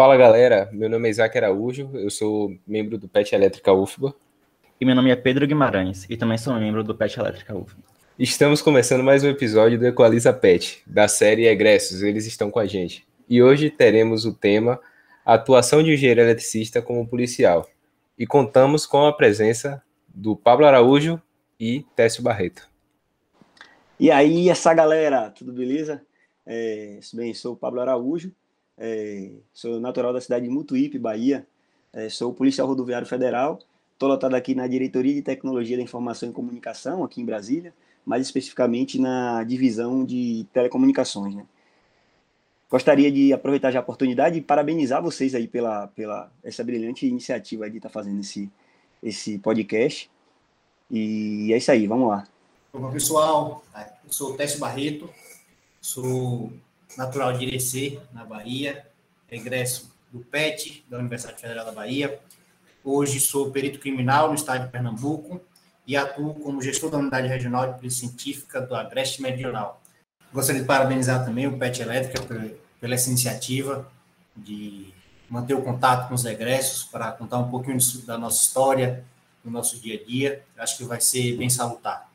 Fala galera, meu nome é Isaac Araújo, eu sou membro do PET Elétrica UFBA. E meu nome é Pedro Guimarães e também sou membro do PET Elétrica UFBA. Estamos começando mais um episódio do Equaliza PET, da série Egressos, eles estão com a gente. E hoje teremos o tema Atuação de engenheiro eletricista como policial. E contamos com a presença do Pablo Araújo e Técio Barreto. E aí, essa galera, tudo beleza? É, bem, sou o Pablo Araújo, é, sou natural da cidade de Mutuípe, Bahia. É, sou policial rodoviário federal. Estou lotado aqui na Diretoria de Tecnologia da Informação e Comunicação, aqui em Brasília, mais especificamente na divisão de telecomunicações. Né? Gostaria de aproveitar já a oportunidade e parabenizar vocês aí pela, pela essa brilhante iniciativa de estar tá fazendo esse, esse podcast. E é isso aí, vamos lá. Olá, pessoal. Eu sou o Barreto, sou natural de Irecê, na Bahia, regresso do PET, da Universidade Federal da Bahia. Hoje sou perito criminal no estado de Pernambuco e atuo como gestor da Unidade Regional de Polícia Científica do Agreste Meridional. Gostaria de parabenizar também o PET Elétrica pela essa iniciativa de manter o contato com os egressos para contar um pouquinho da nossa história, do nosso dia a dia. Acho que vai ser bem salutar.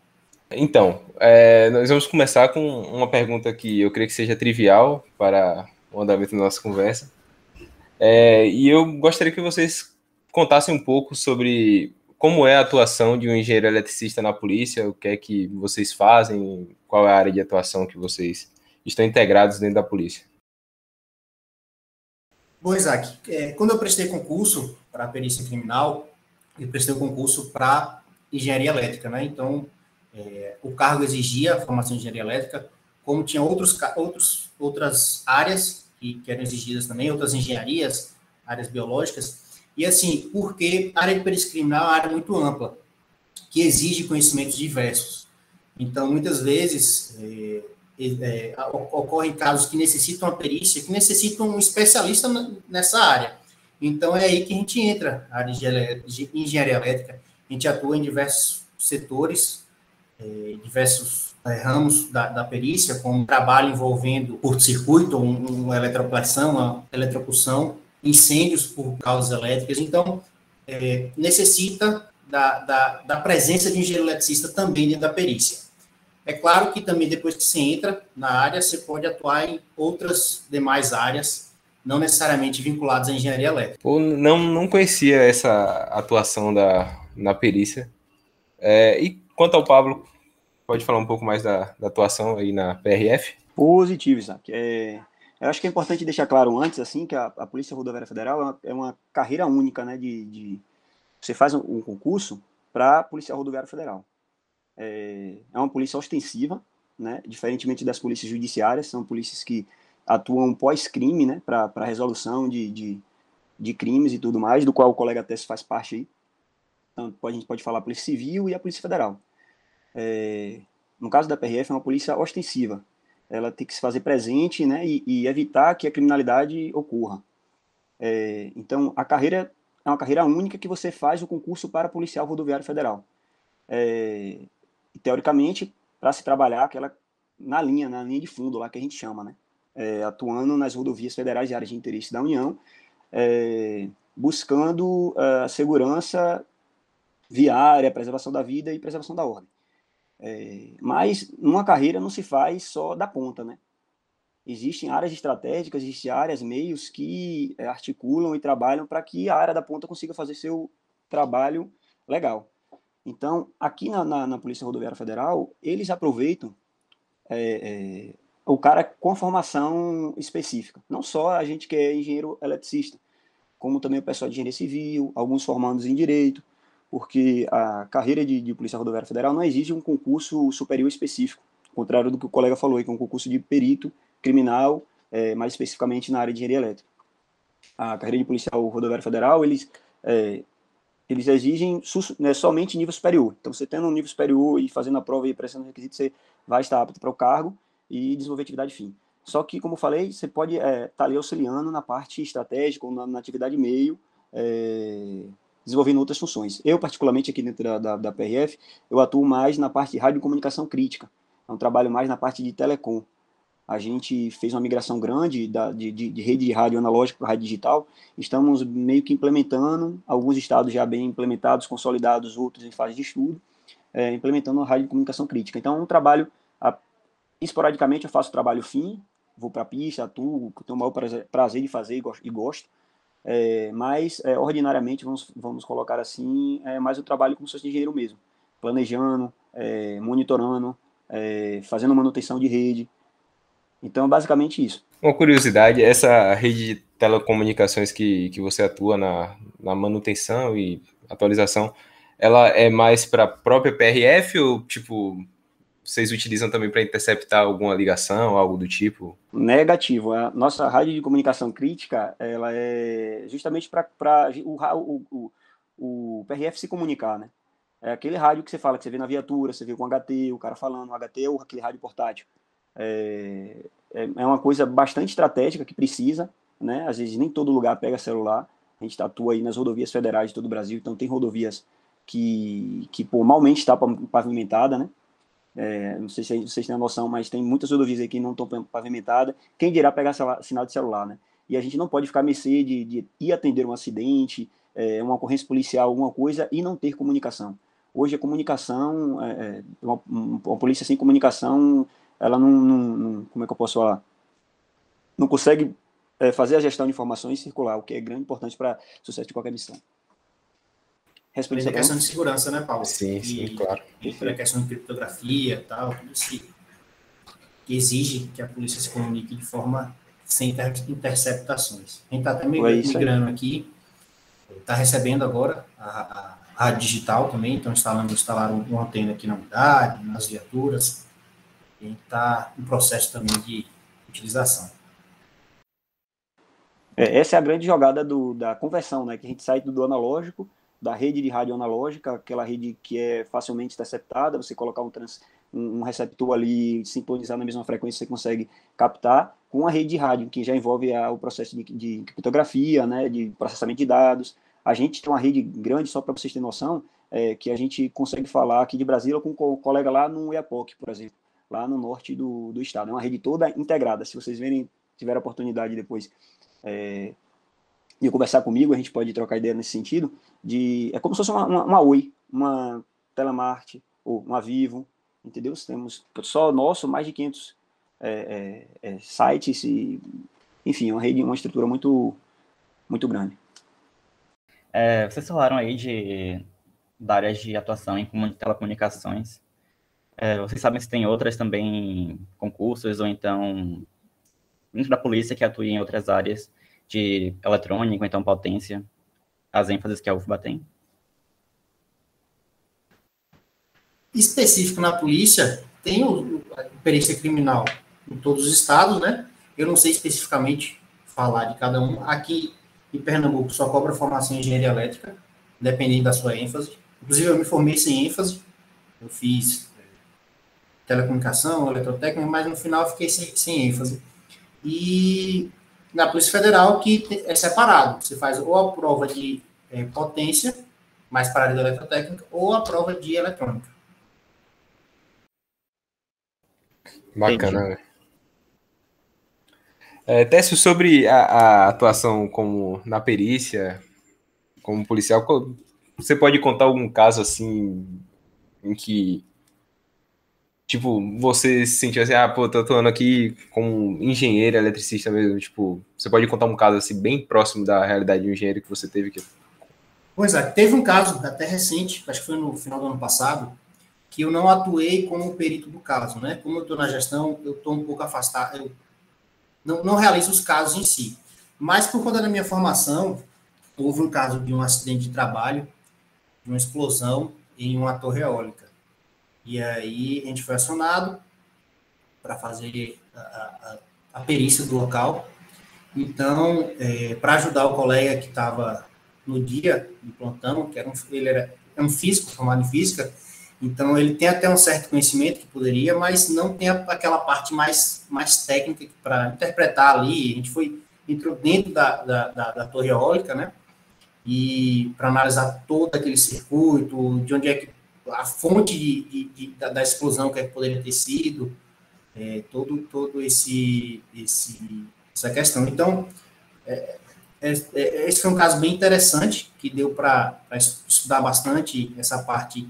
Então, é, nós vamos começar com uma pergunta que eu creio que seja trivial para o andamento da nossa conversa. É, e eu gostaria que vocês contassem um pouco sobre como é a atuação de um engenheiro eletricista na polícia, o que é que vocês fazem, qual é a área de atuação que vocês estão integrados dentro da polícia. Bom, Isaac, é, quando eu prestei concurso para perícia criminal, eu prestei o concurso para engenharia elétrica, né? Então, é, o cargo exigia a formação de engenharia elétrica, como tinha outros, outros, outras áreas que, que eram exigidas também, outras engenharias, áreas biológicas, e assim, porque a área de perícia criminal é uma área muito ampla, que exige conhecimentos diversos. Então, muitas vezes, é, é, ocorrem casos que necessitam uma perícia, que necessitam um especialista nessa área. Então, é aí que a gente entra, a área de engenharia elétrica. A gente atua em diversos setores, é, diversos é, ramos da, da, perícia, como trabalho envolvendo curto-circuito, um, uma eletroplação, uma eletrocução, incêndios por causas elétricas. Então, é, necessita da, da, da, presença de engenheiro eletricista também dentro da perícia. É claro que também depois que você entra na área, você pode atuar em outras demais áreas, não necessariamente vinculadas à engenharia elétrica. Eu não, não conhecia essa atuação da, na perícia. É, e Quanto ao Pablo, pode falar um pouco mais da, da atuação aí na PRF? Positivo, Isaac. É, eu acho que é importante deixar claro antes, assim, que a, a Polícia Rodoviária Federal é uma, é uma, carreira única, né, de, de você faz um, um concurso para a Polícia Rodoviária Federal. É, é uma polícia ostensiva, né, diferentemente das polícias judiciárias, são polícias que atuam pós-crime, né, para resolução de, de, de crimes e tudo mais, do qual o colega Tess faz parte aí. Então, a gente pode falar a Polícia Civil e a Polícia Federal. É, no caso da PRF, é uma polícia ostensiva. Ela tem que se fazer presente né, e, e evitar que a criminalidade ocorra. É, então, a carreira é uma carreira única que você faz o concurso para policial rodoviário federal. É, teoricamente, para se trabalhar aquela na linha, na linha de fundo lá que a gente chama, né? É, atuando nas rodovias federais e áreas de interesse da União, é, buscando é, a segurança viária, preservação da vida e preservação da ordem. É, mas numa carreira não se faz só da ponta, né? Existem áreas estratégicas, existem áreas, meios que é, articulam e trabalham para que a área da ponta consiga fazer seu trabalho legal. Então, aqui na, na, na Polícia Rodoviária Federal, eles aproveitam é, é, o cara com a formação específica. Não só a gente que é engenheiro eletricista, como também o pessoal de engenharia civil, alguns formandos em direito, porque a carreira de, de Polícia Rodoviária Federal não exige um concurso superior específico, contrário do que o colega falou que é um concurso de perito criminal, é, mais especificamente na área de engenharia elétrica. A carreira de policial rodoviário federal, eles, é, eles exigem né, somente nível superior. Então, você tendo um nível superior e fazendo a prova e prestando requisitos, você vai estar apto para o cargo e desenvolver atividade fim. Só que, como eu falei, você pode estar é, tá ali auxiliando na parte estratégica ou na, na atividade meio, é, desenvolvendo outras funções. Eu, particularmente, aqui dentro da, da, da PRF, eu atuo mais na parte de rádio comunicação crítica. É um trabalho mais na parte de telecom. a gente fez uma migração grande da, de, de, de rede de rádio analógica para rádio digital. Estamos meio que implementando, alguns estados já bem implementados, consolidados, outros em fase de estudo, é, implementando a rádio comunicação crítica. Então, é um trabalho, a, esporadicamente eu faço trabalho fim, vou para a pista, atuo, tenho o maior prazer, prazer de fazer e gosto. E gosto é, mas, é, ordinariamente, vamos, vamos colocar assim, é mais o trabalho como se fosse engenheiro mesmo, planejando, é, monitorando, é, fazendo manutenção de rede, então, basicamente isso. Uma curiosidade, essa rede de telecomunicações que, que você atua na, na manutenção e atualização, ela é mais para a própria PRF ou, tipo, vocês utilizam também para interceptar alguma ligação, algo do tipo? Negativo. A nossa rádio de comunicação crítica, ela é justamente para o, o, o, o PRF se comunicar, né? É aquele rádio que você fala, que você vê na viatura, você vê com HT, o cara falando, o HT ou aquele rádio portátil. É, é, é uma coisa bastante estratégica que precisa, né? Às vezes nem todo lugar pega celular. A gente atua aí nas rodovias federais de todo o Brasil, então tem rodovias que, que pô, malmente está pavimentada, né? É, não sei se vocês têm noção, mas tem muitas rodovias aí que não estão pavimentadas. Quem dirá pegar sinal de celular, né? E a gente não pode ficar a mercê de, de ir atender um acidente, é, uma ocorrência policial, alguma coisa, e não ter comunicação. Hoje a comunicação, é, é uma, uma polícia sem comunicação ela não, não, não, como é que eu posso falar? Não consegue é, fazer a gestão de informações circular, o que é grande importante para o sucesso de qualquer missão. Responde a questão de segurança, né, Paulo? Sim, sim, e, claro. E a questão de criptografia e tal, tudo isso que, exige que a polícia se comunique de forma sem inter interceptações. A gente está até migrando aqui, está recebendo agora a, a, a, digital também, então instalando, instalaram uma antena aqui na unidade, nas viaturas, a gente está em processo também de utilização. É, essa é a grande jogada do, da conversão, né? Que a gente sai do analógico, da rede de rádio analógica, aquela rede que é facilmente interceptada, você colocar um, trans, um, receptor ali, sintonizar na mesma frequência, você consegue captar, com a rede de rádio, que já envolve a, o processo de, de criptografia, né? De processamento de dados. A gente tem uma rede grande, só para vocês terem noção, é, que a gente consegue falar aqui de Brasília com um colega lá no IAPOC, por exemplo lá no norte do, do estado. É uma rede toda integrada. Se vocês verem, tiver a oportunidade depois é, de conversar comigo, a gente pode trocar ideia nesse sentido, de é como se fosse uma, uma, uma Oi, uma Telemart, ou uma Vivo, entendeu? Temos só nosso, mais de 500 é, é, é, sites, e, enfim, uma rede, uma estrutura muito, muito grande. É, vocês falaram aí de, de áreas de atuação em telecomunicações. É, vocês sabem se tem outras também concursos ou então dentro da polícia que atuem em outras áreas de eletrônico, então potência, as ênfases que a UFBA tem? Específico na polícia, tem o, a perícia criminal em todos os estados, né? Eu não sei especificamente falar de cada um. Aqui em Pernambuco só cobra formação em engenharia elétrica, dependendo da sua ênfase. Inclusive, eu me formei sem ênfase. Eu fiz telecomunicação, eletrotécnica, mas no final fiquei sem, sem ênfase. E na Polícia Federal, que é separado. Você faz ou a prova de é, potência, mais para a área da eletrotécnica, ou a prova de eletrônica. Bacana, né? É, Técio, sobre a, a, atuação como na perícia, como policial, você pode contar algum caso assim em que tipo, você se sentiu assim, ah, pô, tô atuando aqui como engenheiro, eletricista mesmo, tipo, você pode contar um caso assim bem próximo da realidade de um engenheiro que você teve? Pois é, teve um caso até recente, acho que foi no final do ano passado, que eu não atuei como perito do caso, né? Como eu estou na gestão, eu estou um pouco afastado, eu não, não realizo os casos em si. Mas por conta da minha formação, houve um caso de um acidente de trabalho, de uma explosão em uma torre eólica. E aí a gente foi acionado para fazer a, a, a, perícia do local. Então, é, para ajudar o colega que estava no dia de plantão, que era um, ele era é um físico, formado em física, então ele tem até um certo conhecimento que poderia, mas não tem aquela parte mais, mais técnica para interpretar ali. A gente foi entrou dentro da, da, da, da torre eólica, né? E para analisar todo aquele circuito, de onde é que a fonte de, de, de, da, da, explosão que, poderia ter sido, é, todo, todo esse, esse, essa questão. Então, é, é, é esse foi um caso bem interessante, que deu para estudar bastante essa parte.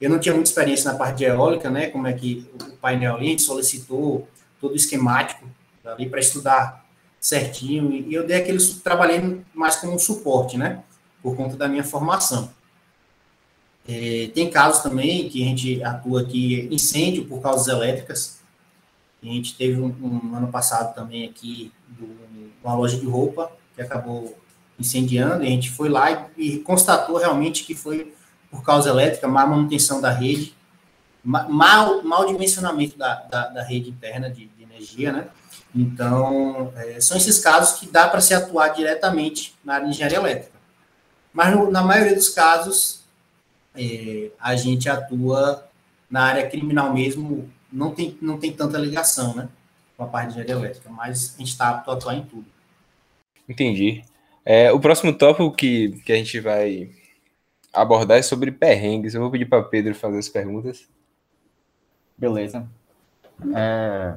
Eu não tinha muita experiência na parte de eólica, né, como é que o painel ali solicitou todo o esquemático ali para estudar certinho, e eu dei aquele, trabalhei mais como um suporte, né, por conta da minha formação. É, tem casos também que a gente atua aqui, incêndio por causas elétricas. A gente teve um, um ano passado também aqui do, uma loja de roupa que acabou incendiando, e a gente foi lá e, e constatou realmente que foi por causa elétrica, má manutenção da rede, mal, mal dimensionamento da, da, da rede interna de, de, energia, né? Então, é, são esses casos que dá para se atuar diretamente na área de engenharia elétrica. Mas, no, na maioria dos casos, é, a gente atua na área criminal mesmo, não tem, não tem tanta ligação, né? Com a parte de engenharia elétrica, mas a gente está apto a atuar em tudo. Entendi. É, o próximo tópico que, que a gente vai abordar é sobre perrengues. Eu vou pedir para Pedro fazer as perguntas. Beleza. É...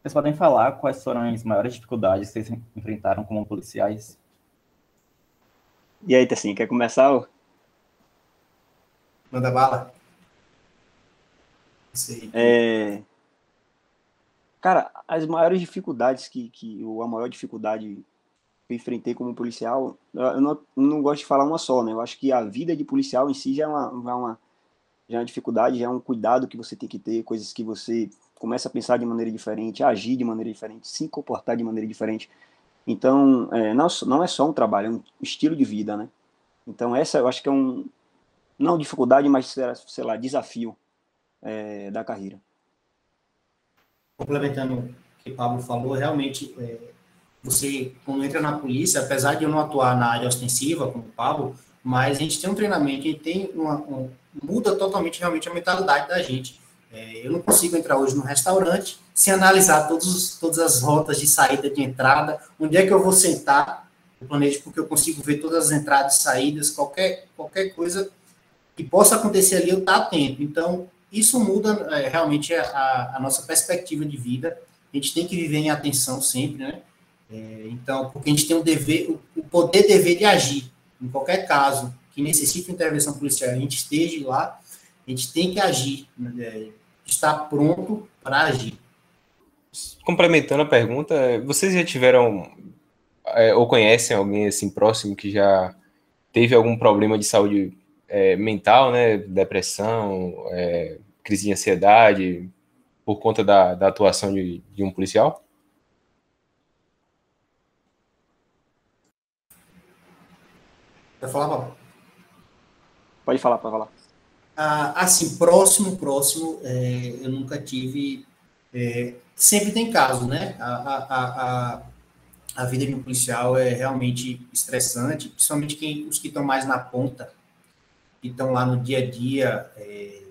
Vocês podem falar quais foram as maiores dificuldades que vocês enfrentaram como policiais? E aí, Tessinho, quer começar? Manda bala. É... Cara, as maiores dificuldades que, que, ou a maior dificuldade que eu enfrentei como policial, eu não, eu não gosto de falar uma só, né? Eu acho que a vida de policial em si já é uma, já é uma, já é uma dificuldade, já é um cuidado que você tem que ter, coisas que você começa a pensar de maneira diferente, agir de maneira diferente, se comportar de maneira diferente. Então, é, não, não é só um trabalho, é um estilo de vida, né? Então, essa eu acho que é um, não dificuldade, mas, sei lá, desafio é, da carreira. Complementando o que o Pablo falou, realmente, é, você, quando entra na polícia, apesar de eu não atuar na área ostensiva, como o Pablo, mas a gente tem um treinamento, a gente tem uma, um, muda totalmente realmente a mentalidade da gente. É, eu não consigo entrar hoje no restaurante sem analisar todos, todas as rotas de saída, de entrada, onde é que eu vou sentar, eu planejo porque eu consigo ver todas as entradas e saídas, qualquer, qualquer coisa que possa acontecer ali, eu estar atento. Então, isso muda é, realmente a, a, nossa perspectiva de vida. A gente tem que viver em atenção sempre, né? É, então, porque a gente tem o dever, o, o poder dever de agir. Em qualquer caso que necessite intervenção policial, a gente esteja lá, a gente tem que agir, né? É, estar pronto para agir. Complementando a pergunta, vocês já tiveram é, ou conhecem alguém assim próximo que já teve algum problema de saúde é, mental, né? Depressão, é, crise de ansiedade, por conta da, da atuação de, de um policial? Quer falar, Paulo? Pode falar, pode falar. Ah, assim, próximo, próximo, é, eu nunca tive. É, sempre tem caso, né? A, a, a, a vida de um policial é realmente estressante, principalmente quem, os que estão mais na ponta que estão lá no dia a dia, é,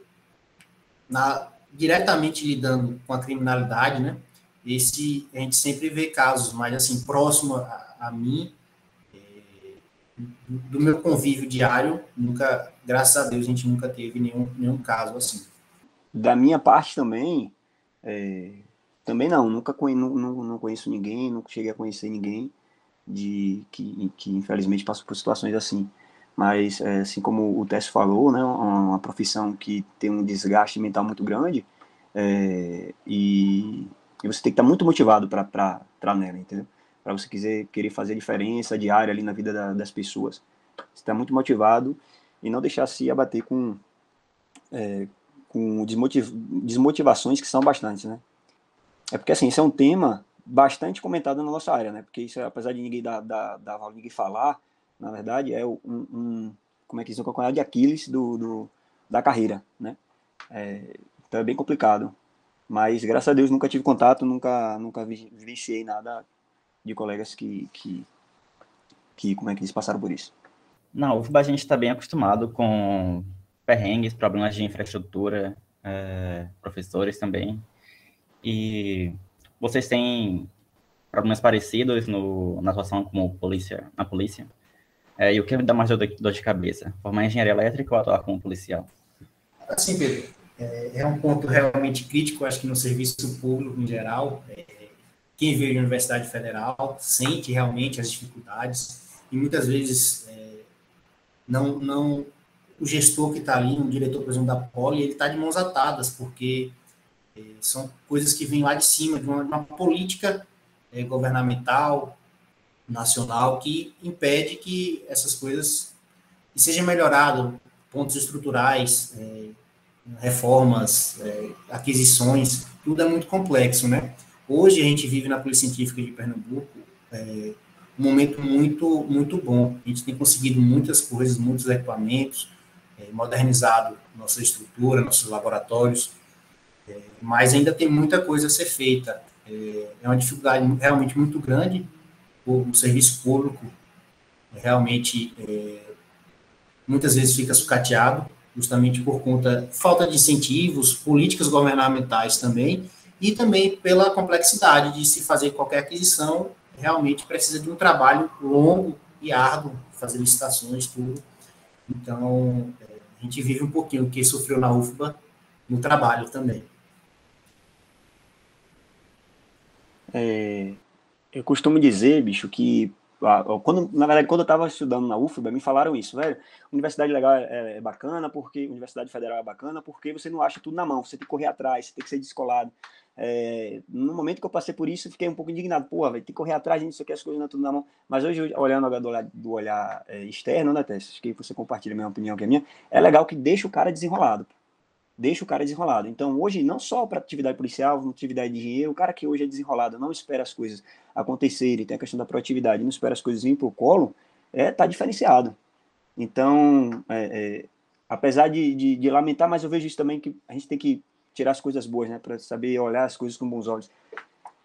na, diretamente lidando com a criminalidade, né? Esse, a gente sempre vê casos, mas assim, próximo a, a mim, é, do meu convívio diário, nunca, graças a Deus, a gente nunca teve nenhum, nenhum caso assim. Da minha parte também, é, também não, nunca não, não conheço ninguém, nunca cheguei a conhecer ninguém de que, que infelizmente passou por situações assim mas é, assim como o Tess falou, né, uma, uma, profissão que tem um desgaste mental muito grande é, e, e, você tem que estar muito motivado para entrar nela, entendeu? Para você quiser querer fazer diferença diária ali na vida da, das pessoas. Você está muito motivado e não deixar se abater com, é, com desmotiv desmotivações que são bastantes, né? É porque assim, isso é um tema bastante comentado na nossa área, né? Porque isso, apesar de ninguém dar, dar, dar ninguém falar, na verdade, é um, um como é que diz, um calcanhar de Aquiles do, do da carreira, né? É, então é bem complicado. Mas, graças a Deus, nunca tive contato, nunca, nunca vivenciei nada de colegas que, que, que, como é que eles passaram por isso. Na UFBA a gente está bem acostumado com perrengues, problemas de infraestrutura, é, professores também. E vocês têm problemas parecidos no, na atuação como polícia, na polícia? É, e o que me dá mais dor de, cabeça? Formar engenharia elétrica ou atuar como policial? Assim, Pedro, é, é, um ponto realmente crítico, acho que no serviço público em geral. É, quem veio de Universidade Federal sente realmente as dificuldades e muitas vezes é, não, não o gestor que está ali, um diretor, por exemplo, da Poli, ele está de mãos atadas, porque é, são coisas que vêm lá de cima, de uma, de uma política é, governamental, nacional, que impede que essas coisas que seja melhorado, pontos estruturais, é, reformas, é, aquisições, tudo é muito complexo, né? Hoje a gente vive na Polícia Científica de Pernambuco é, um momento muito, muito bom. A gente tem conseguido muitas coisas, muitos equipamentos, é, modernizado nossa estrutura, nossos laboratórios, é, mas ainda tem muita coisa a ser feita. É, é uma dificuldade realmente muito grande. O, serviço público realmente é, muitas vezes fica sucateado, justamente por conta falta de incentivos, políticas governamentais também, e também pela complexidade de se fazer qualquer aquisição, realmente precisa de um trabalho longo e árduo, fazer licitações, tudo. Então, é, a gente vive um pouquinho o que sofreu na UFBA no trabalho também. É, eu costumo dizer, bicho, que quando, na verdade, quando eu estava estudando na UFBA, me falaram isso, velho. Universidade legal é, é, bacana, porque Universidade Federal é bacana, porque você não acha tudo na mão, você tem que correr atrás, você tem que ser descolado. É, no momento que eu passei por isso, fiquei um pouco indignado. Pô, vai ter que correr atrás, a gente só quer as coisas não é tudo na mão. Mas hoje, olhando do olhar, do olhar é, externo, né, Tess? Acho que você compartilha a mesma opinião que a minha. É legal que deixa o cara desenrolado. Deixa o cara desenrolado. Então, hoje, não só para atividade policial, atividade de engenheiro, o cara que hoje é desenrolado, não espera as coisas acontecerem, tem a questão da proatividade, não espera as coisas virem para o colo, é, tá diferenciado. Então, é, é, apesar de, de, de lamentar, mas eu vejo isso também que a gente tem que tirar as coisas boas, né? Para saber olhar as coisas com bons olhos.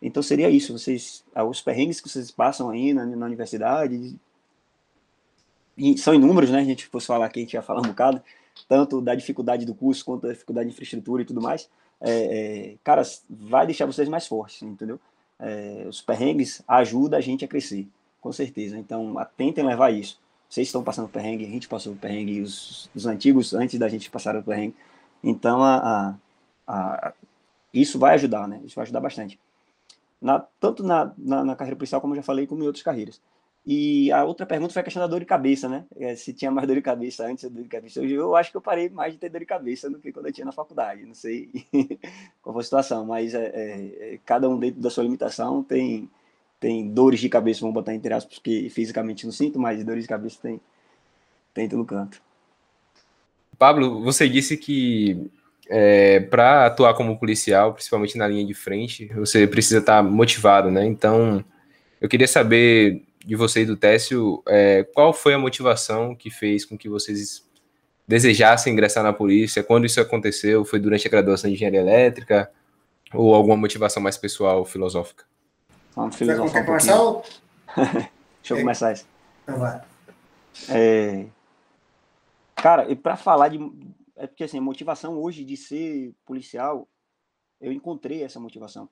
Então seria isso, vocês, ah, os perrengues que vocês passam aí na, na universidade, são inúmeros, né? A gente fosse falar aqui, a gente ia falar um bocado, tanto da dificuldade do curso quanto da dificuldade de infraestrutura e tudo mais. É, é, cara, vai deixar vocês mais fortes, entendeu? É, os perrengues ajudam a gente a crescer, com certeza. Então, tentem levar isso. Vocês estão passando perrengue, a gente passou perrengue, os, os antigos, antes da gente passar o perrengue. Então, a, a a, isso vai ajudar, né? Isso vai ajudar bastante. Na, tanto na, na, na, carreira policial, como eu já falei, como em outras carreiras. E a outra pergunta foi a questão da dor de cabeça, né? É, se tinha mais dor de cabeça antes da dor de cabeça. Hoje eu acho que eu parei mais de ter dor de cabeça do que quando eu tinha na faculdade. Não sei qual foi a situação, mas é, é, é, cada um dentro da sua limitação tem, tem dores de cabeça, vamos botar entre aspas, porque fisicamente não sinto, mas dores de cabeça tem, tem todo canto. Pablo, você disse que é, para atuar como policial, principalmente na linha de frente, você precisa estar motivado, né? Então, eu queria saber de você e do Técio, é, qual foi a motivação que fez com que vocês desejassem ingressar na polícia? Quando isso aconteceu? Foi durante a graduação de engenharia elétrica? Ou alguma motivação mais pessoal, filosófica? Vamos filosofar um começar? Deixa eu é. começar isso. Então vai. É... Cara, e para falar de, é porque assim, a motivação hoje de ser policial, eu encontrei essa motivação.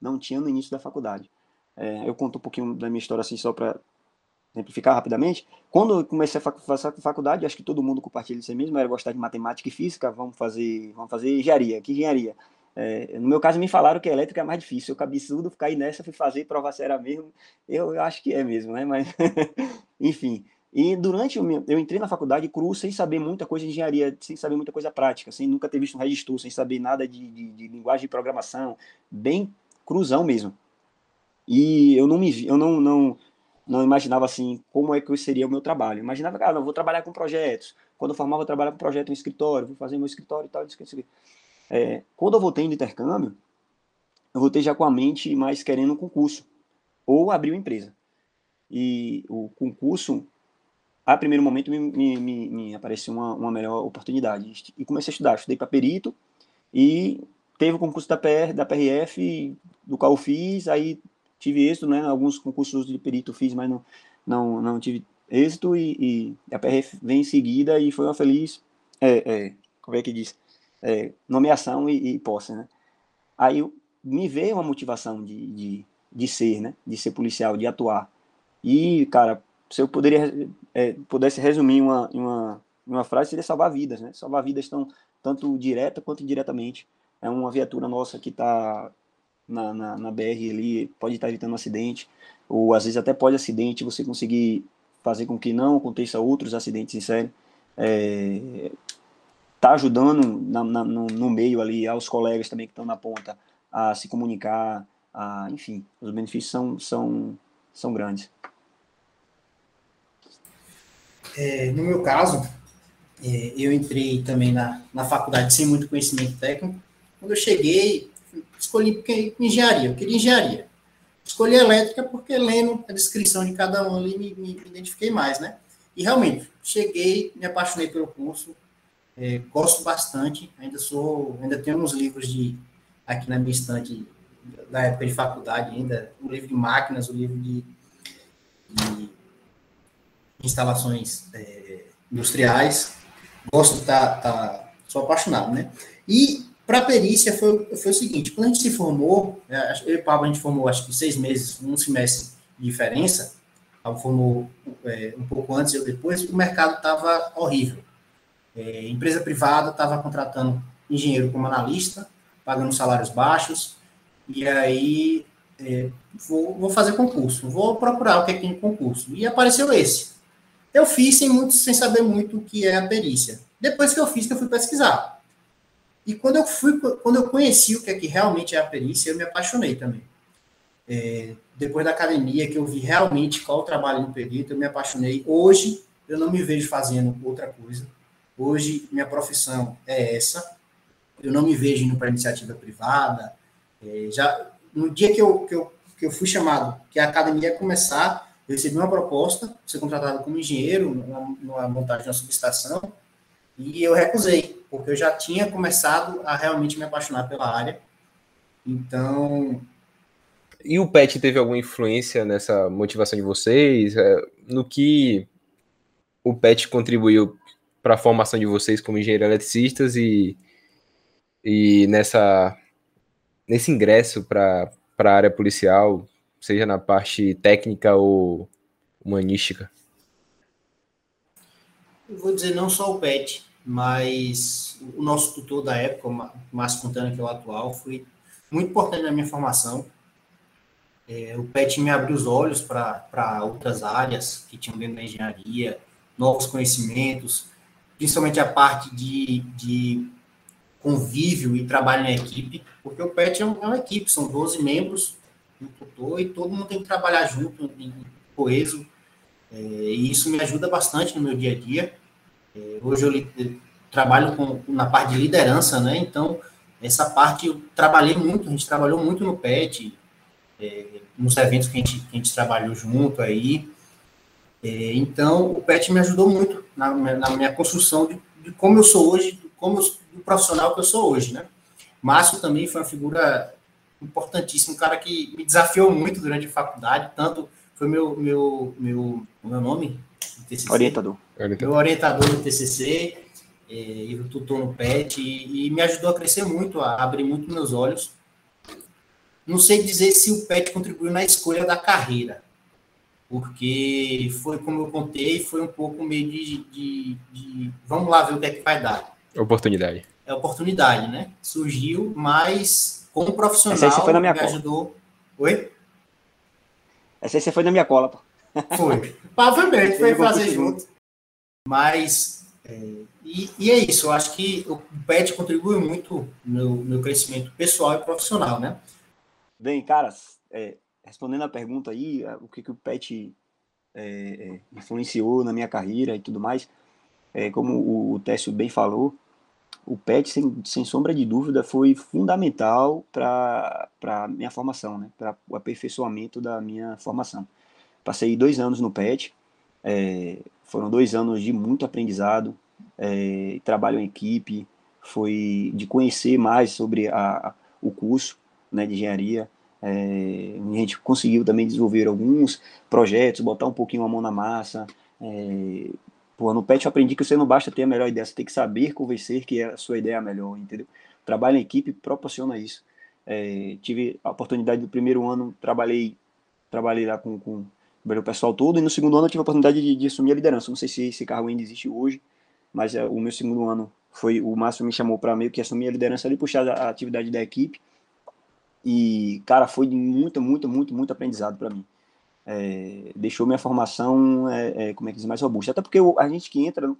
Não tinha no início da faculdade. É, eu conto um pouquinho da minha história assim, só para simplificar rapidamente. Quando eu comecei a a faculdade, acho que todo mundo compartilha isso mesmo, era gostar de matemática e física, vamos fazer, vamos fazer engenharia. Que engenharia? É, no meu caso, me falaram que elétrica é mais difícil. Eu cabeçudo, ficar aí nessa, fui fazer, provar se era mesmo. Eu, eu acho que é mesmo, né? Mas, enfim. E durante o meu, eu entrei na faculdade cru sem saber muita coisa de engenharia, sem saber muita coisa prática, sem nunca ter visto um registro, sem saber nada de, de, de linguagem de programação, bem cruzão mesmo. E eu não me eu não, não, não imaginava assim como é que seria o meu trabalho. Eu imaginava, cara, eu vou trabalhar com projetos. Quando eu formava, eu vou trabalhar com projeto no escritório, vou fazer meu escritório e tal. É, quando eu voltei no intercâmbio, eu voltei já com a mente mais querendo um concurso ou abrir uma empresa. E o concurso a primeiro momento me, me, me, me apareceu uma, uma melhor oportunidade. E comecei a estudar, estudei para perito e teve o concurso da, PR, da PRF, do qual eu fiz, aí tive êxito, né? Alguns concursos de perito fiz, mas não, não, não tive êxito e, e a PRF vem em seguida e foi uma feliz, é, é, como é que diz, é, nomeação e, e posse, né? Aí me veio uma motivação de, de, de ser, né? De ser policial, de atuar. E, cara, se eu poderia, é, pudesse resumir uma, uma, uma frase, seria salvar vidas, né? Salvar vidas tão, tanto direta quanto indiretamente. É uma viatura nossa que está na, na, na, BR ali, pode estar evitando um acidente, ou às vezes até pode acidente, você conseguir fazer com que não aconteça outros acidentes em série. É, tá ajudando na, na, no, no, meio ali aos colegas também que estão na ponta a se comunicar, a, enfim, os benefícios são, são, são grandes. É, no meu caso, é, eu entrei também na, na faculdade sem muito conhecimento técnico. Quando eu cheguei, escolhi engenharia, eu queria engenharia. Escolhi elétrica porque lendo a descrição de cada um ali me, me identifiquei mais, né? E realmente, cheguei, me apaixonei pelo curso, é, gosto bastante, ainda sou, ainda tenho uns livros de aqui na minha estante da época de faculdade ainda, o livro de máquinas, o livro de, de instalações é, industriais, gosto, tá, tá, sou apaixonado, né? E para a perícia foi, foi o seguinte, quando a gente se formou, é, eu e o Pablo, a gente formou acho que seis meses, um semestre de diferença, Pablo formou é, um pouco antes eu depois, o mercado estava horrível. É, empresa privada estava contratando engenheiro como analista, pagando salários baixos, e aí é, vou, vou, fazer concurso, vou procurar o que é que tem concurso. E apareceu esse. Eu fiz sem, muito, sem saber muito o que é a perícia. Depois que eu fiz, que eu fui pesquisar. E quando eu fui, quando eu conheci o que é que realmente é a perícia, eu me apaixonei também. É, depois da academia, que eu vi realmente qual o trabalho do perito, eu me apaixonei. Hoje, eu não me vejo fazendo outra coisa. Hoje, minha profissão é essa. Eu não me vejo indo para iniciativa privada. É, já no dia que eu, que, eu, que eu fui chamado, que a academia ia começar, eu recebi uma proposta ser contratado como engenheiro numa, numa montagem de uma subestação e eu recusei, porque eu já tinha começado a realmente me apaixonar pela área. Então. E o PET teve alguma influência nessa motivação de vocês? É, no que o PET contribuiu para a formação de vocês como engenheiros eletricistas e, e nessa nesse ingresso para a área policial, seja na parte técnica ou humanística? Eu vou dizer não só o PET, mas o nosso tutor da época, o Márcio Fontana, que é o atual, foi muito importante na minha formação. É, o PET me abriu os olhos para outras áreas que tinham dentro da engenharia, novos conhecimentos, principalmente a parte de, de convívio e trabalho na equipe, porque o PET é, um, é uma equipe, são 12 membros, um tutor, e todo mundo tem que trabalhar junto, coeso, é, e isso me ajuda bastante no meu dia a dia. É, hoje eu, eu trabalho com, na parte de liderança, né? Então, essa parte eu trabalhei muito, a gente trabalhou muito no PET, é, nos eventos que a, gente, que a gente trabalhou junto aí. É, então, o PET me ajudou muito na, na minha construção de, de, como eu sou hoje, como eu, do profissional que eu sou hoje, né? Márcio também foi uma figura importantíssima, um cara que me desafiou muito durante a faculdade, tanto foi meu meu meu meu nome TCC, orientador, meu orientador no TCC é, e o tutor no PET e, e, me ajudou a crescer muito, a abrir muito meus olhos. Não sei dizer se o PET contribuiu na escolha da carreira, porque foi como eu contei, foi um pouco meio de, de, de vamos lá ver o que é que vai dar. Oportunidade. É oportunidade, né? Surgiu, mas como profissional Essa aí você foi na minha me cola. ajudou. Oi? Essa aí você foi na minha cola, pô. Foi. Provavelmente foi fazer junto. Mas é, e, e, é isso, eu acho que o PET contribui muito no meu crescimento pessoal e profissional, né? Bem, caras, é, respondendo a pergunta aí, o que, que o PET é, é, influenciou na minha carreira e tudo mais, é, como o, o Técio bem falou, o PET, sem, sem sombra de dúvida, foi fundamental para a minha formação, né, para o aperfeiçoamento da minha formação. Passei dois anos no PET, é, foram dois anos de muito aprendizado, é, trabalho em equipe, foi de conhecer mais sobre a, o curso né, de engenharia, é, a gente conseguiu também desenvolver alguns projetos, botar um pouquinho a mão na massa. É, pô, no PET eu aprendi que você não basta ter a melhor ideia, você tem que saber convencer que a sua ideia é a melhor, entendeu? Trabalho em equipe proporciona isso. É, tive a oportunidade do primeiro ano, trabalhei, trabalhei lá com, com o pessoal todo, e no segundo ano eu tive a oportunidade de, de assumir a liderança. Não sei se esse cargo ainda existe hoje, mas é, o meu segundo ano foi o Márcio me chamou para meio que assumir a liderança ali, puxar a atividade da equipe. E, cara, foi de muito, muito, muito, muito aprendizado para mim. É, deixou minha formação, é, é, como é que diz, mais robusta. Até porque a gente que entra,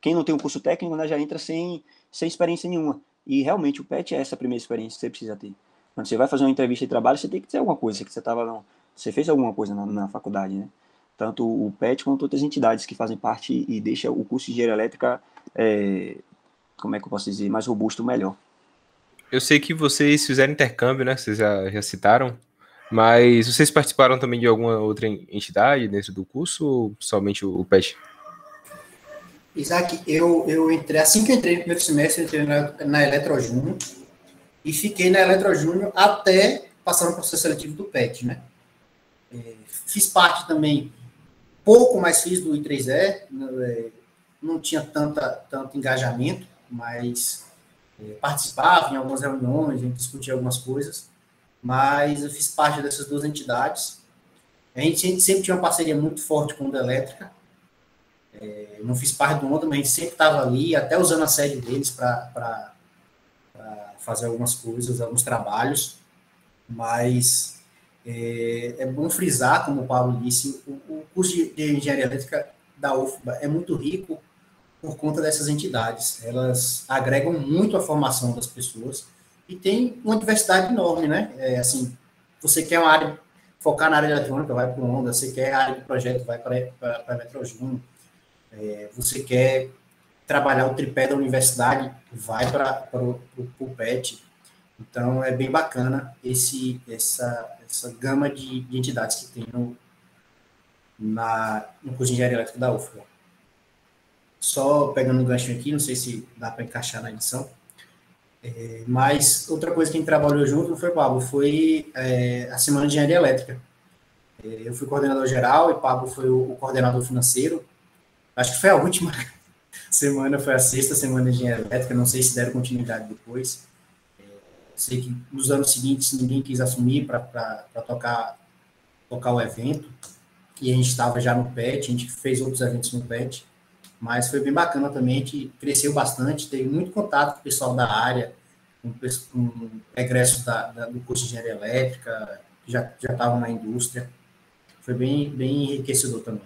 quem não tem um curso técnico, né, já entra sem, sem experiência nenhuma. E realmente o PET é essa primeira experiência que você precisa ter. Quando você vai fazer uma entrevista de trabalho, você tem que ter alguma coisa, que você tava, você fez alguma coisa na, na faculdade, né? Tanto o PET quanto outras entidades que fazem parte e deixa o curso de engenharia elétrica, é, como é que eu posso dizer, mais robusto, melhor. Eu sei que vocês fizeram intercâmbio, né? Vocês já, já citaram. Mas vocês participaram também de alguma outra entidade dentro do curso ou somente o PET? Isaac, eu, eu entrei, assim que eu entrei no primeiro semestre, eu entrei na, na Eletrojúnior e fiquei na Eletrojúnior até passar no processo seletivo do PET, né? É, fiz parte também, pouco mais fiz do I3E, é, não tinha tanta, tanto engajamento, mas é, participava em algumas reuniões, a gente discutia algumas coisas, mas eu fiz parte dessas duas entidades. A gente sempre tinha uma parceria muito forte com a Elétrica. É, não fiz parte do Onda, mas a gente sempre estava ali, até usando a sede deles para fazer algumas coisas, alguns trabalhos. Mas é, é, bom frisar, como o Paulo disse, o, o curso de, de engenharia elétrica da UFBA é muito rico por conta dessas entidades. Elas agregam muito a formação das pessoas e tem uma diversidade enorme, né? É, assim, você quer uma área, focar na área eletrônica, vai para o Onda, você quer a área de projeto, vai para a Metrojun, é, você quer trabalhar o tripé da universidade, vai para o PET. Então, é bem bacana esse, essa, essa gama de, de entidades que tem no, na, no curso de engenharia elétrica da UFRA. Só pegando um gancho aqui, não sei se dá para encaixar na edição, é, mas outra coisa que a gente trabalhou junto não foi, Pablo, foi é, a Semana de Engenharia Elétrica. É, eu fui coordenador geral e Pablo foi o, o, coordenador financeiro. Acho que foi a última semana, foi a sexta semana de Engenharia Elétrica, não sei se deram continuidade depois. Sei que nos anos seguintes ninguém quis assumir para tocar, tocar o evento, e a gente estava já no PET, a gente fez outros eventos no PET mas foi bem bacana também, a gente cresceu bastante, teve muito contato com o pessoal da área, com, com egressos da, da, do curso de engenharia elétrica, que já já estavam na indústria, foi bem, bem enriquecedor também.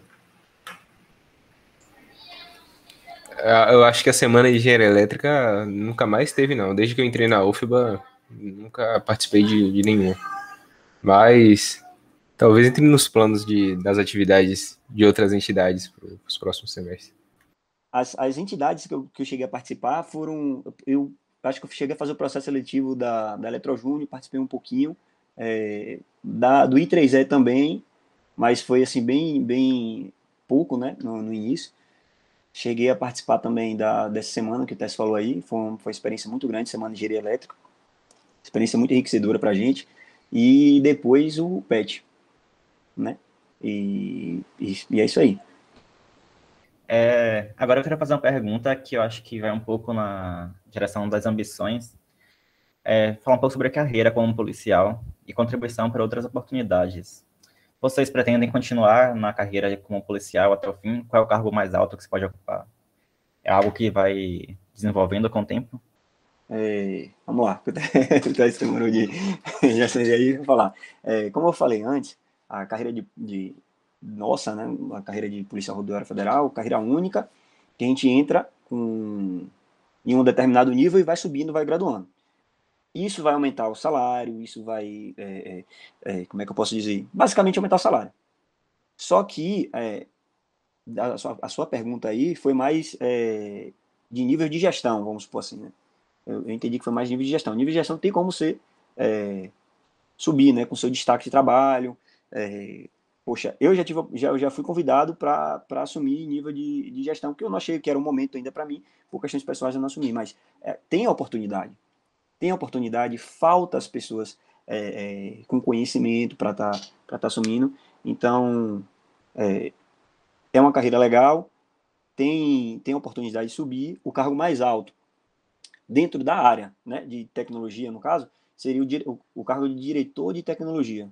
É, eu acho que a semana de engenharia elétrica nunca mais teve, não. Desde que eu entrei na UFBA, nunca participei de, de nenhum. Mas talvez entre nos planos de, das atividades de outras entidades para os próximos semestres as, as entidades que eu, que eu cheguei a participar foram. Eu acho que eu cheguei a fazer o processo seletivo da, da Eletrojúnior, participei um pouquinho, é, da, do I3E também, mas foi assim, bem, bem pouco, né, no, no início. Cheguei a participar também da, dessa semana que o Tess falou aí, foi, foi uma experiência muito grande, semana de engenharia elétrica, experiência muito enriquecedora para a gente, e depois o PET, né, e, e, e é isso aí. É, agora eu quero fazer uma pergunta que eu acho que vai um pouco na direção das ambições. É, falar um pouco sobre a carreira como policial e contribuição para outras oportunidades. Vocês pretendem continuar na carreira como policial até o fim? Qual é o cargo mais alto que você pode ocupar? É algo que vai desenvolvendo com o tempo? É, vamos lá, esse demorou de já sei aí, vou falar. É, como eu falei antes, a carreira de, de nossa, né, a carreira de Polícia Rodoviária Federal, carreira única, que a gente entra com, em um determinado nível e vai subindo, vai graduando. Isso vai aumentar o salário, isso vai, é, é, é como é que eu posso dizer? Basicamente aumentar o salário. Só que é, a, sua, a, sua, pergunta aí foi mais de nível de gestão, vamos supor assim, né? Eu, eu, entendi que foi mais nível de gestão. Nível de gestão tem como você é, subir, né, com seu destaque de trabalho, é, poxa, eu já, tive, já, já fui convidado para assumir nível de, de gestão, que eu não achei que era um momento ainda para mim, por questões pessoais eu não assumi, mas é, tem a oportunidade, tem a oportunidade, falta as pessoas é, é, com conhecimento para estar tá, tá assumindo, então é, é uma carreira legal, tem, tem oportunidade de subir, o cargo mais alto dentro da área né, de tecnologia, no caso, seria o, o, cargo de diretor de tecnologia,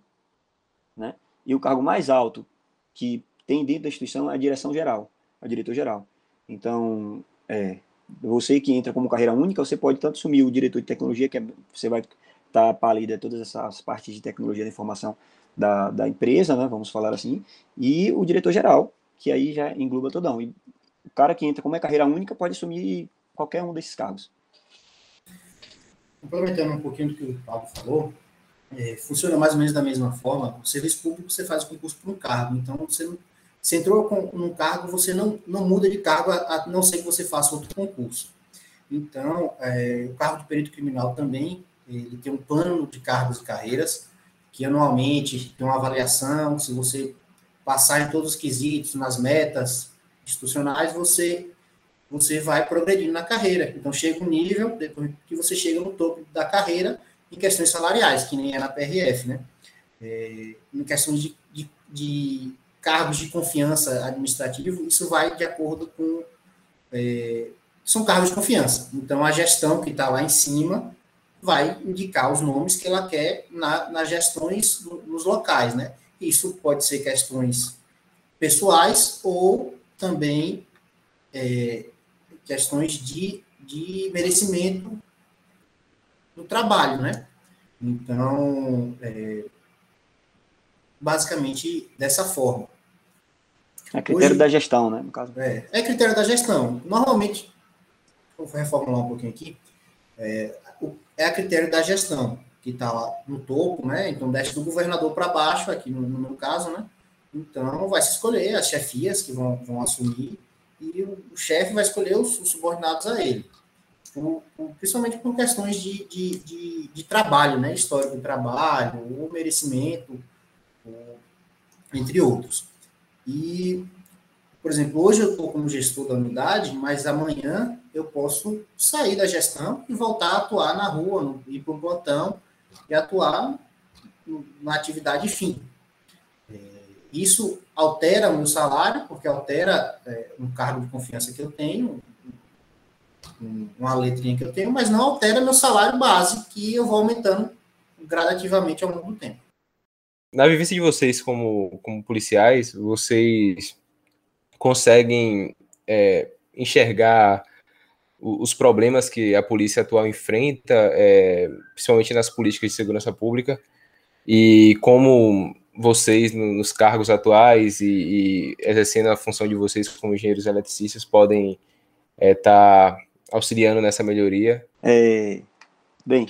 né? E o cargo mais alto que tem dentro da instituição é a direção geral, a diretor geral. Então, é, Você que entra como carreira única, você pode tanto assumir o diretor de tecnologia, que é, você vai estar tá, líder todas essas partes de tecnologia da informação da, da empresa, né, vamos falar assim, e o diretor geral, que aí já engloba todão. E o cara que entra como é carreira única pode assumir qualquer um desses cargos. Complementando um pouquinho do que o Paulo falou, é, funciona mais ou menos da mesma forma. O serviço público você faz concurso por um cargo, então você, você entrou com um cargo, você não, não muda de cargo a, a não ser que você faça outro concurso. Então, é, o cargo de perito criminal também ele tem um plano de cargos e carreiras que anualmente tem uma avaliação. Se você passar em todos os quesitos, nas metas institucionais, você você vai progredindo na carreira. Então, chega um nível, depois que você chega no topo da carreira, em questões salariais, que nem é na PRF, né? É, em questões de, de, de, cargos de confiança administrativo, isso vai de acordo com. É, são cargos de confiança. Então, a gestão que está lá em cima vai indicar os nomes que ela quer na, nas gestões nos locais, né? Isso pode ser questões pessoais ou também é, questões de, de merecimento no trabalho, né? Então, é, basicamente dessa forma. É critério Hoje, da gestão, né? No caso. É, é critério da gestão. Normalmente, vou reformular um pouquinho aqui, é, é a critério da gestão, que está lá no topo, né? Então, desce do governador para baixo, aqui no, no caso, né? Então, vai se escolher as chefias que vão, vão assumir e o, o chefe vai escolher os, os, subordinados a ele. O, o, principalmente por questões de, de, de, de, trabalho, né? Histórico de trabalho, o merecimento, entre outros. E, por exemplo, hoje eu estou como gestor da unidade, mas amanhã eu posso sair da gestão e voltar a atuar na rua, no, ir para o plantão e atuar na atividade fim. Isso altera o meu salário, porque altera é, um cargo de confiança que eu tenho, uma letrinha que eu tenho, mas não altera meu salário base, que eu vou aumentando gradativamente ao longo do tempo. Na vivência de vocês como, como policiais, vocês conseguem é, enxergar os problemas que a polícia atual enfrenta, é, principalmente nas políticas de segurança pública, e como vocês, nos cargos atuais e, e exercendo a função de vocês como engenheiros eletricistas, podem estar é, tá auxiliando nessa melhoria? É, bem,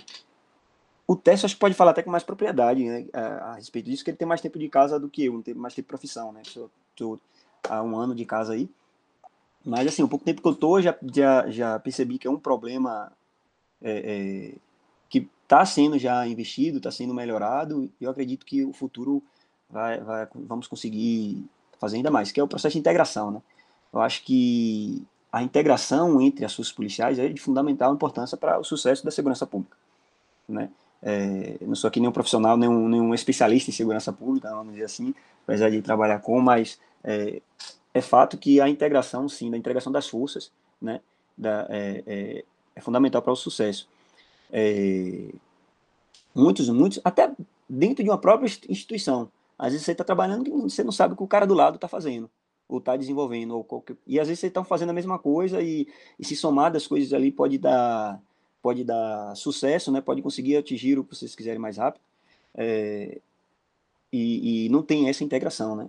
o Tess acho que pode falar até com mais propriedade né, a, a, respeito disso, que ele tem mais tempo de casa do que eu, tem mais tempo de profissão, né? Estou há um ano de casa aí. Mas, assim, o pouco tempo que eu tô, já, já, já percebi que é um problema é, é, que está sendo já investido, está sendo melhorado, e eu acredito que o futuro vai, vai, vamos conseguir fazer ainda mais, que é o processo de integração, né? Eu acho que a integração entre as forças policiais é de fundamental importância para o sucesso da segurança pública, né? É, não sou aqui nenhum profissional, nenhum, nenhum especialista em segurança pública, vamos dizer assim, apesar de trabalhar com, mas é, é fato que a integração, sim, da integração das forças, né, da, é, é, é fundamental para o sucesso. É, muitos, muitos, até dentro de uma própria instituição. Às vezes você está trabalhando e você não sabe o que o cara do lado está fazendo, ou está desenvolvendo, ou qualquer... e às vezes vocês estão fazendo a mesma coisa e, e se somar das coisas ali pode dar, pode dar sucesso, né? pode conseguir atingir o que vocês quiserem mais rápido. É, e, e, não tem essa integração, né?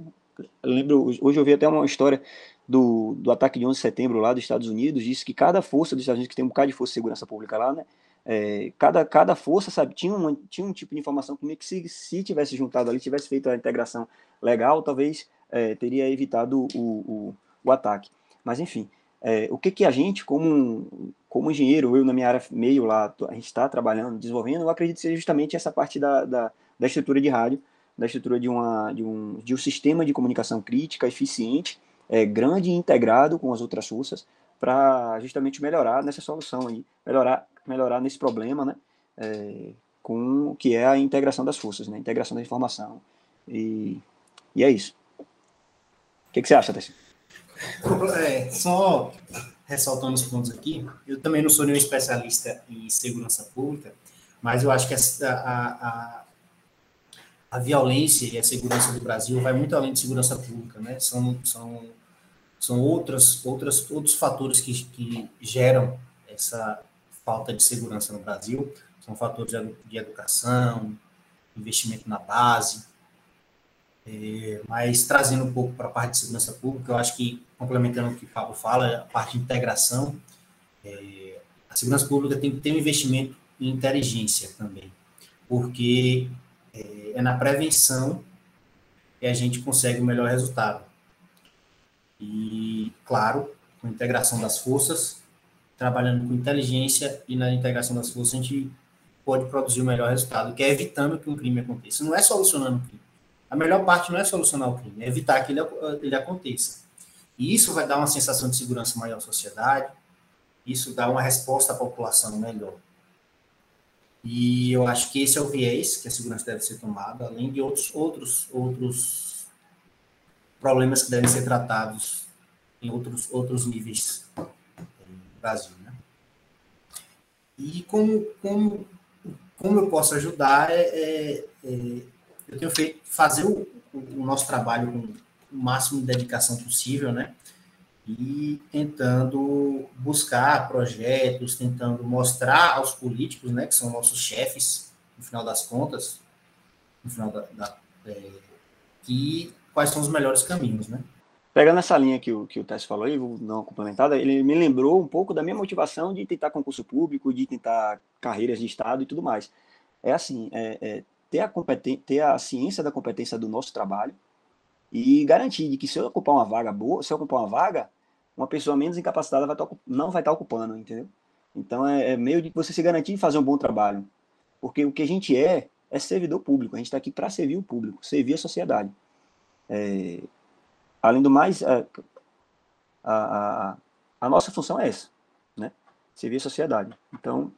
Eu lembro, hoje eu vi até uma história do, do ataque de 11 de setembro lá dos Estados Unidos, disse que cada força dos Estados Unidos, que tem um bocado de força de segurança pública lá, né? É, cada, cada força, sabe, tinha um, tinha um tipo de informação que se, se tivesse juntado ali, tivesse feito a integração legal, talvez é, teria evitado o, o, o, ataque. Mas, enfim, é, o que que a gente, como, como engenheiro, eu na minha área meio lá, a gente está trabalhando, desenvolvendo, eu acredito que seja justamente essa parte da, da, da estrutura de rádio, da estrutura de, uma, de, um, de um sistema de comunicação crítica, eficiente, é, grande e integrado com as outras forças, para justamente melhorar nessa solução aí, melhorar, melhorar nesse problema, né, é, com o que é a integração das forças, né, integração da informação, e, e é isso. O que, que você acha, Tessi? É, só ressaltando os pontos aqui, eu também não sou nenhum especialista em segurança pública, mas eu acho que a, a, a a violência e a segurança do Brasil vai muito além de segurança pública, né? São, são são outras, outras, outros fatores que, que geram essa falta de segurança no Brasil. São fatores de educação, investimento na base, é, mas trazendo um pouco para a parte de segurança pública, eu acho que, complementando o que o Pablo fala, a parte de integração, é, a segurança pública tem que ter um investimento em inteligência também, porque é, é na prevenção que a gente consegue o melhor resultado. E, claro, com a integração das forças, trabalhando com inteligência e na integração das forças, a gente pode produzir o melhor resultado, que é evitando que um crime aconteça. Não é solucionando o crime. A melhor parte não é solucionar o crime, é evitar que ele, ele aconteça. E isso vai dar uma sensação de segurança maior à sociedade, isso dá uma resposta à população melhor. E eu acho que esse é o viés que a segurança deve ser tomada, além de outros, outros, outros problemas que devem ser tratados em outros, outros níveis no Brasil. Né? E como, como, como eu posso ajudar, é, é, é eu tenho feito fazer o, o nosso trabalho com o máximo de dedicação possível, né? e tentando buscar projetos, tentando mostrar aos políticos, né, que são nossos chefes, no final das contas, no final da, da é, que quais são os melhores caminhos, né? Pegando essa linha que o, que o Tess falou aí, vou dar uma complementada, ele me lembrou um pouco da minha motivação de tentar concurso público, de tentar carreiras de Estado e tudo mais. É assim, é, é ter, a ter a ciência da competência do nosso trabalho e garantir de que se eu ocupar uma vaga boa, se eu ocupar uma vaga, uma pessoa menos incapacitada vai tá, não vai estar tá ocupando, entendeu? Então é, é meio de você se garantir de fazer um bom trabalho. Porque o que a gente é, é servidor público. A gente está aqui para servir o público, servir a sociedade. É, além do mais, a, a, a, a, nossa função é essa, né? Servir a sociedade. Então,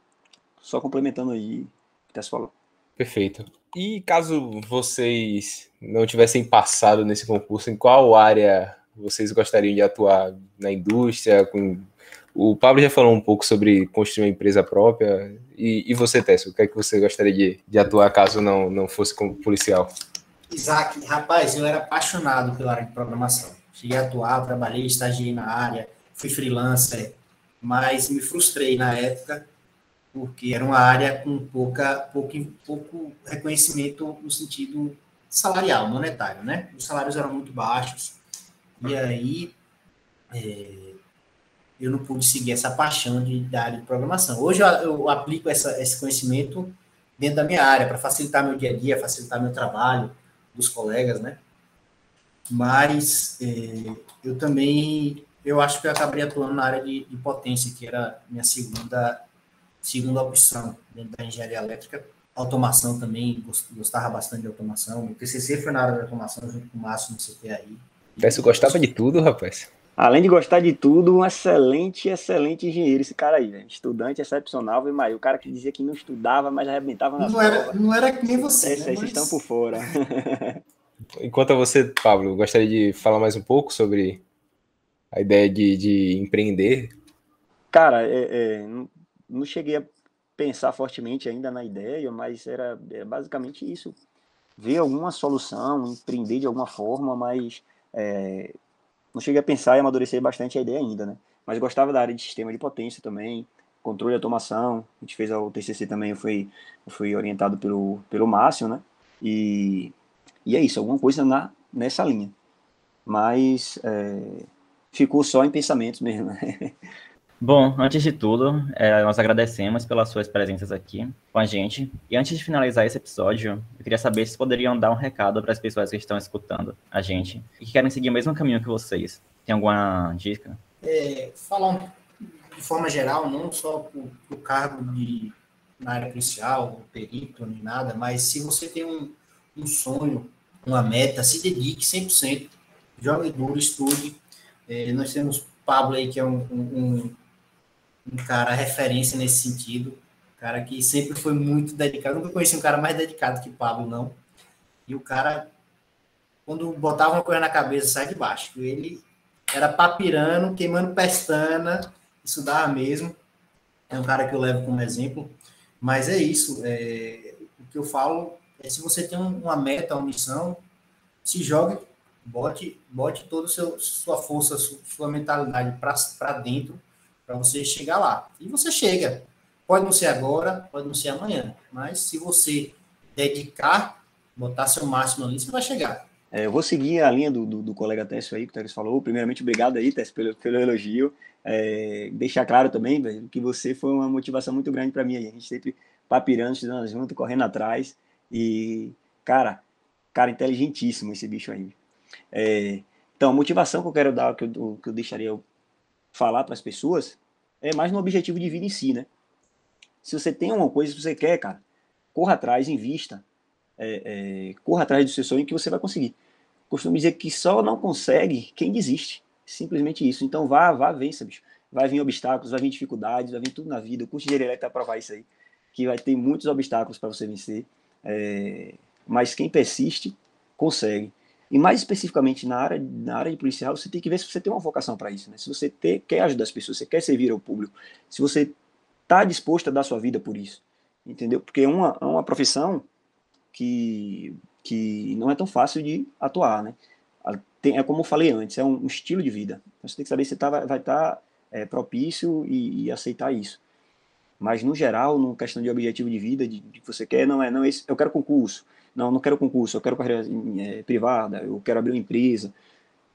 só complementando aí o que você falou. Perfeito. E caso vocês não tivessem passado nesse concurso, em qual área vocês gostariam de atuar na indústria? Com... O Pablo já falou um pouco sobre construir uma empresa própria. E, e você, Tessio, o que é que você gostaria de, de atuar caso não, não fosse como policial? Isaac, rapaz, eu era apaixonado pela área de programação. Cheguei a atuar, trabalhei, estagiei na área, fui freelancer, mas me frustrei na época porque era uma área com pouca, pouco, pouco reconhecimento no sentido salarial, monetário, né? Os salários eram muito baixos, e aí é, eu não pude seguir essa paixão de, da área de programação. Hoje eu, eu aplico essa, esse conhecimento dentro da minha área para facilitar meu dia a dia, facilitar meu trabalho dos colegas, né? Mas é, eu também eu acho que eu acabei atuando na área de, de potência, que era minha segunda segunda opção dentro da engenharia elétrica. Automação também, gostava bastante de automação. O TCC foi na área de automação junto com o Márcio no CTI. Peço gostava de tudo, rapaz. Além de gostar de tudo, um excelente, excelente engenheiro esse cara aí, Estudante excepcional, viu, Maio? O cara que dizia que não estudava, mas arrebentava na não Era, não era que nem você, Esse, né? Esses mas... estão por fora. Enquanto a você, Pablo, gostaria de falar mais um pouco sobre a ideia de, de empreender? Cara, é, é, não, não cheguei a pensar fortemente ainda na ideia, mas era, era basicamente isso. Ver alguma solução, empreender de alguma forma, mas é, não cheguei a pensar e amadurecer bastante a ideia ainda, né? Mas gostava da área de sistema de potência também, controle e automação. A gente fez o TCC também, eu fui, eu fui orientado pelo, pelo Márcio, né? E, e é isso, alguma coisa na, nessa linha. Mas é, ficou só em pensamentos mesmo, né? Bom, antes de tudo, é, nós agradecemos pelas suas presenças aqui com a gente. E antes de finalizar esse episódio, eu queria saber se poderiam dar um recado para as pessoas que estão escutando a gente e que querem seguir o mesmo caminho que vocês. Tem alguma dica? É, falar de forma geral, não só para o cargo de, na área policial, perito, nem nada, mas se você tem um, um sonho, uma meta, se dedique 100%, jogue duro, estude. É, nós temos Pablo aí, que é um, um um cara referência nesse sentido, um cara que sempre foi muito dedicado. nunca conheci um cara mais dedicado que Pablo, não. E o cara, quando botava uma coisa na cabeça, sai de baixo. Ele era papirando, queimando pestana, isso dava mesmo. É um cara que eu levo como exemplo. Mas é isso. É, o que eu falo é se você tem uma meta, uma missão, se jogue bote, bote toda sua força, sua mentalidade para dentro, para você chegar lá. E você chega. Pode não ser agora, pode não ser amanhã, mas se você dedicar, botar seu máximo ali, você vai chegar. É, eu vou seguir a linha do, do, do colega Tessio aí, que o Tessio falou. Primeiramente, obrigado aí, Tessio, pelo, pelo elogio. É, deixar claro também, velho, que você foi uma motivação muito grande para mim. A gente sempre papirando, estudando junto, correndo atrás. E, cara, cara inteligentíssimo esse bicho aí. É, então, a motivação que eu quero dar, que eu, que eu deixaria falar para as pessoas, é mais no objetivo de vida em si, né? Se você tem uma coisa que você quer, cara, corra atrás, invista, é, é, corra atrás do seu sonho que você vai conseguir. Costumo dizer que só não consegue quem desiste. Simplesmente isso. Então vá, vá, vença, bicho. Vai vir obstáculos, vai vir dificuldades, vai vir tudo na vida. O curso de engenharia elétrica vai provar isso aí. Que vai ter muitos obstáculos para você vencer. É, mas quem persiste, consegue. E mais especificamente na área, na área de policial, você tem que ver se você tem uma vocação para isso. Né? Se você ter, quer ajudar as pessoas, você quer servir ao público, se você está disposto a dar sua vida por isso. Entendeu? Porque é uma, é uma profissão que, que não é tão fácil de atuar. Né? tem, é como eu falei antes, é um, um, estilo de vida. Então, você tem que saber se tá, vai estar tá, é, propício e, e, aceitar isso. Mas, no geral, no questão de objetivo de vida, de, de que você quer, não é, não, esse, eu quero concurso. Não, não quero concurso, eu quero carreira é, privada, eu quero abrir uma empresa.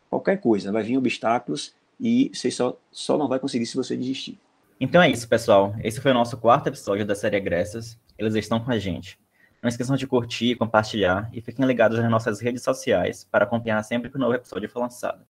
Qualquer coisa, vai vir obstáculos e você só, só não vai conseguir se você desistir. Então é isso, pessoal. Esse foi o nosso quarto episódio da série Agressas. Eles estão com a gente. Não esqueçam de curtir, compartilhar e fiquem ligados nas nossas redes sociais para acompanhar sempre que o novo episódio for lançado.